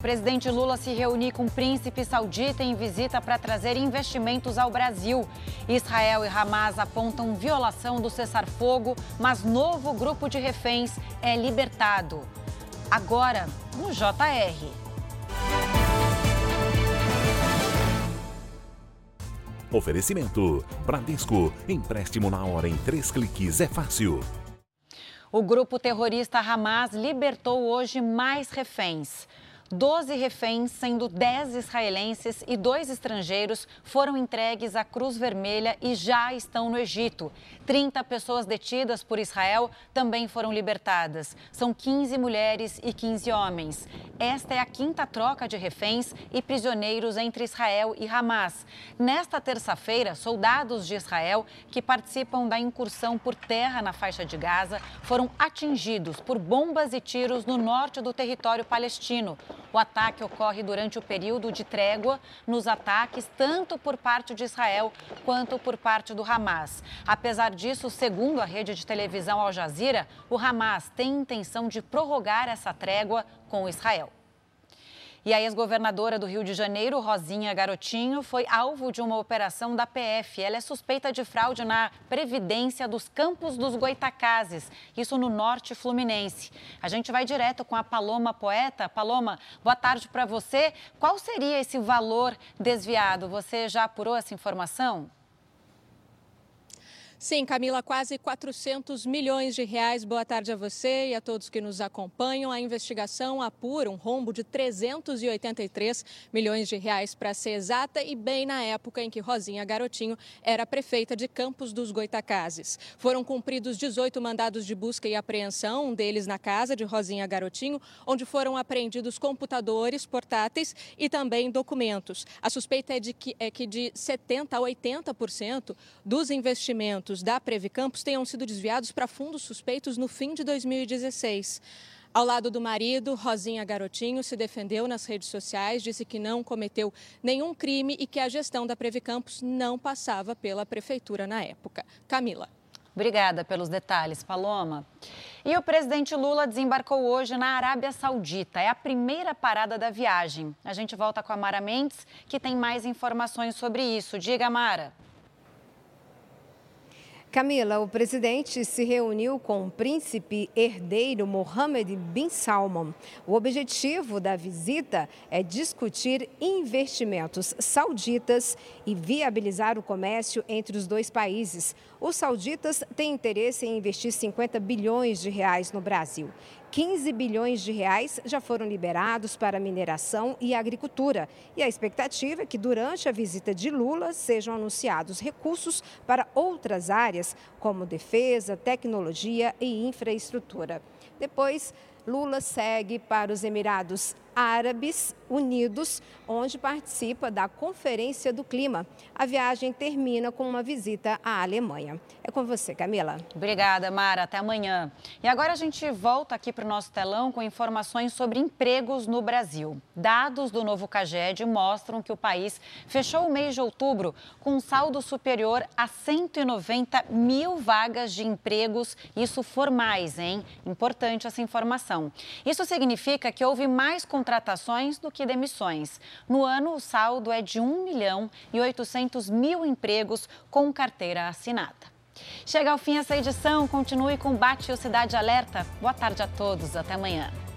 Presidente Lula se reuniu com o príncipe saudita em visita para trazer investimentos ao Brasil. Israel e Hamas apontam violação do cessar-fogo, mas novo grupo de reféns é libertado. Agora, no JR. Oferecimento: Bradesco. Empréstimo na hora em três cliques é fácil. O grupo terrorista Hamas libertou hoje mais reféns. 12 reféns, sendo 10 israelenses e dois estrangeiros, foram entregues à Cruz Vermelha e já estão no Egito. 30 pessoas detidas por Israel também foram libertadas. São 15 mulheres e 15 homens. Esta é a quinta troca de reféns e prisioneiros entre Israel e Hamas. Nesta terça-feira, soldados de Israel que participam da incursão por terra na faixa de Gaza foram atingidos por bombas e tiros no norte do território palestino. O ataque ocorre durante o período de trégua nos ataques, tanto por parte de Israel quanto por parte do Hamas. Apesar disso, segundo a rede de televisão Al Jazeera, o Hamas tem intenção de prorrogar essa trégua com Israel. E a ex-governadora do Rio de Janeiro, Rosinha Garotinho, foi alvo de uma operação da PF. Ela é suspeita de fraude na Previdência dos Campos dos Goitacazes, isso no norte fluminense. A gente vai direto com a Paloma Poeta. Paloma, boa tarde para você. Qual seria esse valor desviado? Você já apurou essa informação? Sim, Camila, quase 400 milhões de reais. Boa tarde a você e a todos que nos acompanham. A investigação apura um rombo de 383 milhões de reais, para ser exata, e bem na época em que Rosinha Garotinho era prefeita de Campos dos Goitacazes. Foram cumpridos 18 mandados de busca e apreensão, um deles na casa de Rosinha Garotinho, onde foram apreendidos computadores, portáteis e também documentos. A suspeita é de que, é que de 70% a 80% dos investimentos da Previcampos tenham sido desviados para fundos suspeitos no fim de 2016. Ao lado do marido, Rosinha Garotinho se defendeu nas redes sociais, disse que não cometeu nenhum crime e que a gestão da Previcampos não passava pela prefeitura na época. Camila. Obrigada pelos detalhes, Paloma. E o presidente Lula desembarcou hoje na Arábia Saudita. É a primeira parada da viagem. A gente volta com a Mara Mendes, que tem mais informações sobre isso. Diga, Mara. Camila, o presidente se reuniu com o príncipe herdeiro Mohammed bin Salman. O objetivo da visita é discutir investimentos sauditas e viabilizar o comércio entre os dois países. Os sauditas têm interesse em investir 50 bilhões de reais no Brasil 15 bilhões de reais já foram liberados para mineração e agricultura. E a expectativa é que durante a visita de Lula sejam anunciados recursos para outras áreas, como defesa, tecnologia e infraestrutura. Depois, Lula segue para os Emirados Árabes Unidos, onde participa da Conferência do Clima. A viagem termina com uma visita à Alemanha. É com você, Camila. Obrigada, Mara. Até amanhã. E agora a gente volta aqui para o nosso telão com informações sobre empregos no Brasil. Dados do novo CAGED mostram que o país fechou o mês de outubro com um saldo superior a 190 mil vagas de empregos, isso formais, hein? Importante essa informação. Isso significa que houve mais contratações contratações do que demissões. No ano, o saldo é de 1 milhão e 800 mil empregos com carteira assinada. Chega ao fim essa edição. Continue com Bate o Cidade Alerta. Boa tarde a todos. Até amanhã.